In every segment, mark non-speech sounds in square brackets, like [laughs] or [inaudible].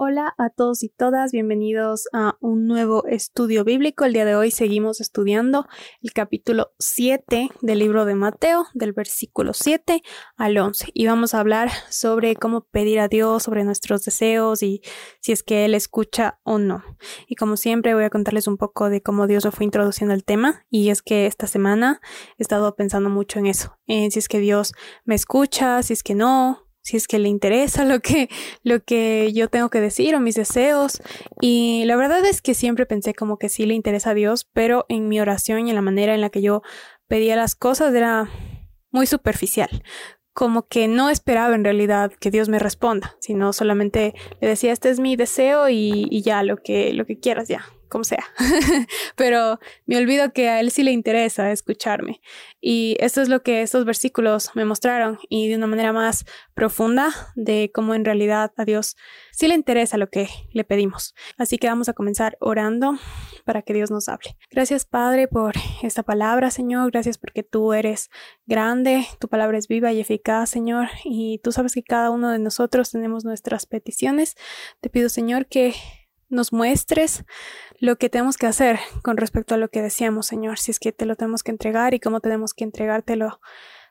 Hola a todos y todas, bienvenidos a un nuevo estudio bíblico. El día de hoy seguimos estudiando el capítulo 7 del libro de Mateo, del versículo 7 al 11. Y vamos a hablar sobre cómo pedir a Dios, sobre nuestros deseos y si es que Él escucha o no. Y como siempre voy a contarles un poco de cómo Dios me fue introduciendo el tema. Y es que esta semana he estado pensando mucho en eso, en si es que Dios me escucha, si es que no, si es que le interesa [laughs] lo que, lo que yo tengo que decir o mis deseos. Y la verdad es que siempre pensé como que sí le interesa a Dios, pero en mi oración y en la manera en la que yo pedía las cosas era muy superficial. Como que no esperaba en realidad que Dios me responda, sino solamente le decía, este es mi deseo y, y ya, lo que, lo que quieras ya, como sea. [laughs] Pero me olvido que a él sí le interesa escucharme. Y esto es lo que estos versículos me mostraron y de una manera más profunda de cómo en realidad a Dios sí le interesa lo que le pedimos. Así que vamos a comenzar orando para que Dios nos hable. Gracias Padre por esta palabra, Señor. Gracias porque tú eres grande, tu palabra es viva y eficaz, Señor. Y tú sabes que cada uno de nosotros tenemos nuestras peticiones. Te pido, Señor, que nos muestres lo que tenemos que hacer con respecto a lo que deseamos, Señor, si es que te lo tenemos que entregar y cómo tenemos que entregártelo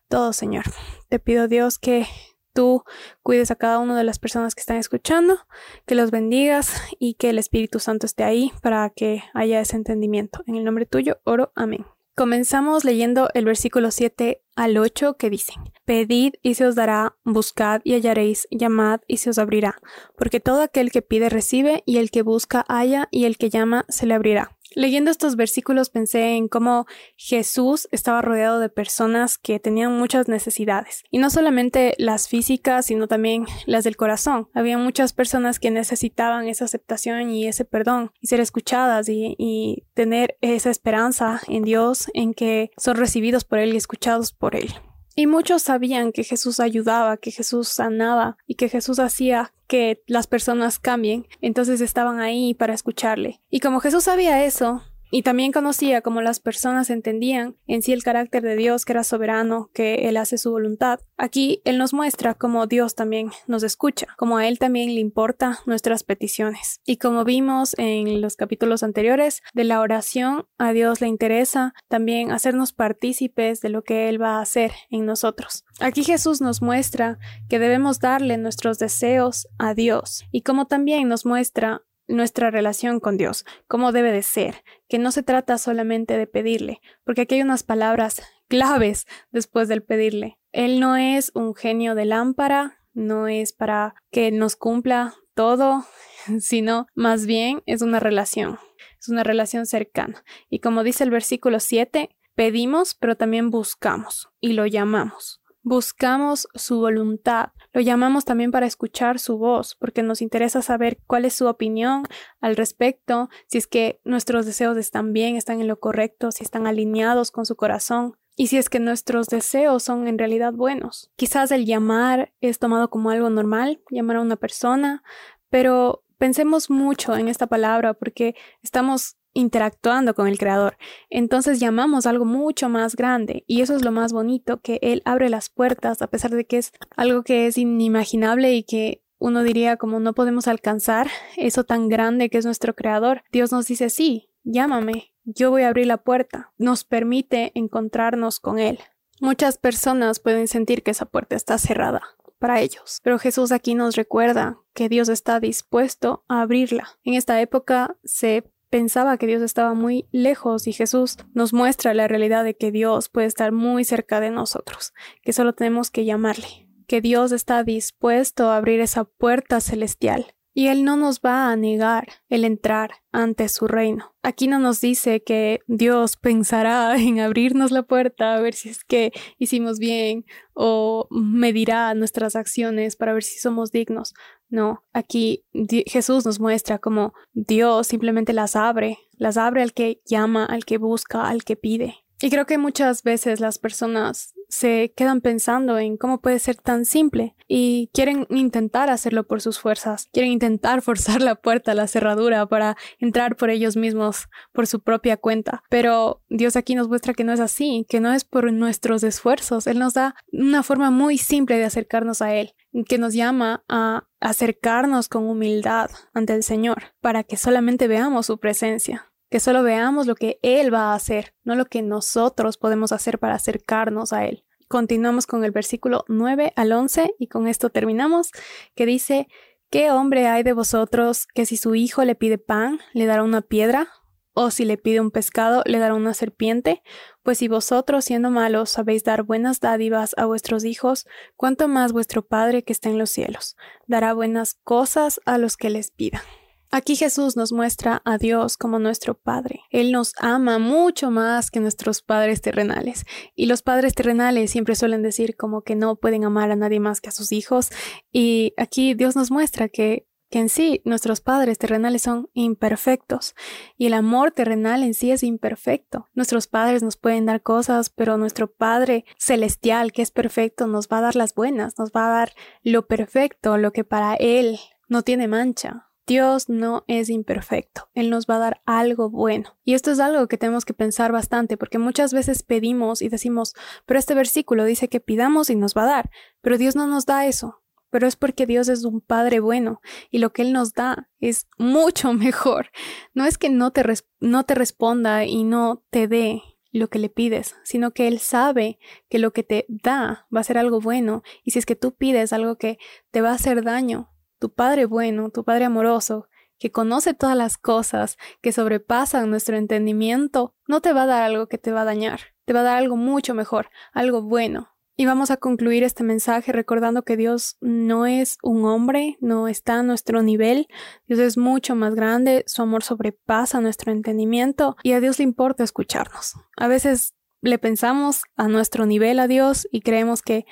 todo, Señor. Te pido, Dios, que tú cuides a cada una de las personas que están escuchando, que los bendigas y que el Espíritu Santo esté ahí para que haya ese entendimiento. En el nombre tuyo, oro. Amén. Comenzamos leyendo el versículo 7 al 8 que dicen, Pedid y se os dará, buscad y hallaréis, llamad y se os abrirá, porque todo aquel que pide recibe, y el que busca halla, y el que llama se le abrirá. Leyendo estos versículos pensé en cómo Jesús estaba rodeado de personas que tenían muchas necesidades, y no solamente las físicas, sino también las del corazón. Había muchas personas que necesitaban esa aceptación y ese perdón, y ser escuchadas y, tener esa esperanza en Dios, en que son recibidos por Él y escuchados por Él. Y muchos sabían que Jesús ayudaba, que Jesús sanaba y que Jesús hacía que las personas cambien, entonces estaban ahí para escucharle. Y como Jesús sabía eso, y también conocía cómo las personas entendían en sí el carácter de Dios que era soberano, que Él hace su voluntad. Aquí Él nos muestra cómo Dios también nos escucha, como a Él también le importa nuestras peticiones. Y como vimos en los capítulos anteriores de la oración, a Dios le interesa también hacernos partícipes de lo que Él va a hacer en nosotros. Aquí Jesús nos muestra que debemos darle nuestros deseos a Dios y como también nos muestra nuestra relación con Dios, cómo debe de ser, que no se trata solamente de pedirle, porque aquí hay unas palabras claves después del pedirle. Él no es un genio de lámpara, no es para que nos cumpla todo, [laughs] sino más bien es una relación, es una relación cercana. Y como dice el versículo 7, pedimos, pero también buscamos y lo llamamos. Buscamos su voluntad, lo llamamos también para escuchar su voz, porque nos interesa saber cuál es su opinión al respecto, si es que nuestros deseos están bien, están en lo correcto, si están alineados con su corazón y si es que nuestros deseos son en realidad buenos. Quizás el llamar es tomado como algo normal, llamar a una persona, pero pensemos mucho en esta palabra porque estamos interactuando con el creador. Entonces llamamos algo mucho más grande y eso es lo más bonito, que él abre las puertas a pesar de que es algo que es inimaginable y que uno diría como no podemos alcanzar eso tan grande que es nuestro creador. Dios nos dice sí, llámame, yo voy a abrir la puerta. Nos permite encontrarnos con él. Muchas personas pueden sentir que esa puerta está cerrada para ellos. Pero Jesús aquí nos recuerda que Dios está dispuesto a abrirla. En esta época se pensaba que Dios estaba muy lejos y Jesús nos muestra la realidad de que Dios puede estar muy cerca de nosotros, que solo tenemos que llamarle, que Dios está dispuesto a abrir esa puerta celestial y Él no nos va a negar el entrar ante su reino. Aquí no nos dice que Dios pensará [laughs] en abrirnos la puerta a ver si es que hicimos bien o medirá nuestras acciones para ver si somos dignos. No, aquí Jesús nos muestra cómo Dios simplemente las abre, las abre al que llama, al que busca, al que pide. Y creo que muchas veces las personas se quedan pensando en cómo puede ser tan simple y quieren intentar hacerlo por sus fuerzas, quieren intentar [laughs] forzar la puerta, la cerradura para entrar por ellos mismos, por su propia cuenta. Pero Dios aquí nos muestra que no es así, que no es por nuestros esfuerzos. Él nos da una forma muy simple de acercarnos a Él, que nos llama a acercarnos con humildad ante el Señor, para que solamente veamos su presencia que solo veamos lo que Él va a hacer, no lo que nosotros podemos hacer para acercarnos a Él. Continuamos con el versículo 9 al 11 y con esto terminamos, que dice, ¿qué hombre hay de vosotros que si su hijo le pide pan, le dará una piedra? ¿O si le pide un pescado, le dará una serpiente? Pues si vosotros, siendo malos, sabéis dar buenas dádivas a vuestros hijos, cuánto más vuestro Padre que está en los cielos dará buenas cosas a los que les pidan. Aquí Jesús nos muestra a Dios como nuestro Padre. Él nos ama mucho más que nuestros padres terrenales. Y los padres terrenales siempre suelen decir como que no pueden amar a nadie más que a sus hijos. Y aquí Dios nos muestra que, que en sí nuestros padres terrenales son imperfectos. Y el amor terrenal en sí es imperfecto. Nuestros padres nos pueden dar cosas, pero nuestro Padre celestial, que es perfecto, nos va a dar las buenas, nos va a dar lo perfecto, lo que para Él no tiene mancha. Dios no es imperfecto, Él nos va a dar algo bueno. Y esto es algo que tenemos que pensar bastante, porque muchas veces pedimos y decimos, pero este versículo dice que pidamos y nos va a dar, pero Dios no nos da eso. Pero es porque Dios es un Padre bueno y lo que Él nos da es mucho [laughs] mejor. No es que no te, no te responda y no te dé lo que le pides, sino que Él sabe que lo que te da va a ser algo bueno y si es que tú pides algo que te va a hacer daño, tu Padre bueno, tu Padre amoroso, que conoce todas las cosas, que sobrepasan nuestro entendimiento, no te va a dar algo que te va a dañar, te va a dar algo mucho mejor, algo bueno. Y vamos a concluir este mensaje recordando que Dios no es un hombre, no está a nuestro nivel, Dios es mucho más grande, su amor sobrepasa nuestro entendimiento y a Dios le importa escucharnos. A veces le pensamos a nuestro nivel a Dios y creemos que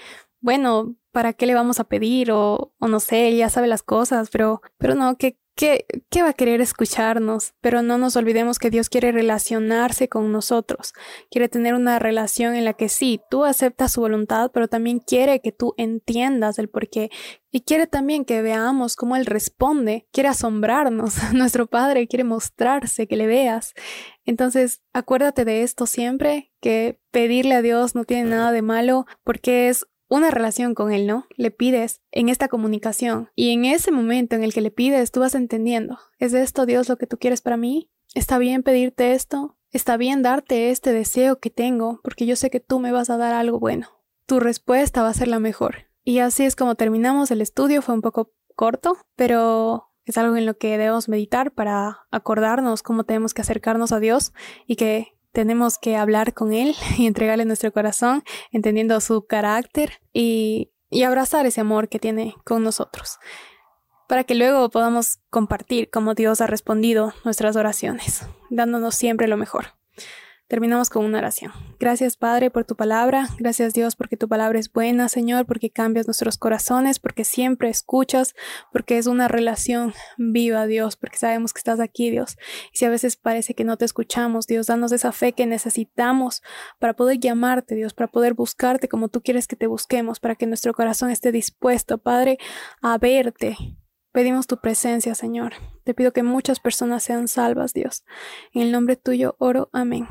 bueno, ¿para qué le vamos a pedir? O, no sé, ya sabe las cosas, pero, pero no, ¿qué, qué, ¿qué va a querer escucharnos? Pero no nos olvidemos que Dios quiere relacionarse con nosotros, quiere tener una relación en la que sí, tú aceptas su voluntad, pero también quiere que tú entiendas el porqué y quiere también que veamos cómo Él responde, quiere asombrarnos, [laughs] nuestro Padre quiere mostrarse, que le veas. Entonces, acuérdate de esto siempre, que pedirle a Dios no tiene nada de malo, porque es una relación con Él, ¿no? Le pides en esta comunicación y en ese momento en el que le pides, tú vas entendiendo, ¿es esto Dios lo que tú quieres para mí? ¿Está bien pedirte esto? ¿Está bien darte este deseo que tengo? Porque yo sé que tú me vas a dar algo bueno. Tu respuesta va a ser la mejor. Y así es como terminamos el estudio, fue un poco corto, pero es algo en lo que debemos meditar para acordarnos cómo tenemos que acercarnos a Dios y que tenemos que hablar con Él [laughs] y entregarle nuestro corazón, entendiendo su carácter y, y abrazar ese amor que tiene con nosotros, para que luego podamos compartir cómo Dios ha respondido nuestras oraciones, dándonos siempre lo mejor. Terminamos con una oración. Gracias Padre por tu palabra, gracias Dios porque tu palabra es buena, Señor, porque cambias nuestros corazones, porque siempre escuchas, porque es una relación viva, Dios, porque sabemos que estás aquí, Dios. Y si a veces parece que no te escuchamos, Dios, danos esa fe que necesitamos para poder llamarte, Dios, para poder buscarte como tú quieres que te busquemos, para que nuestro corazón esté dispuesto, Padre, a verte, Pedimos tu presencia, Señor. Te pido que muchas personas sean salvas, Dios. En el nombre tuyo oro. Amén.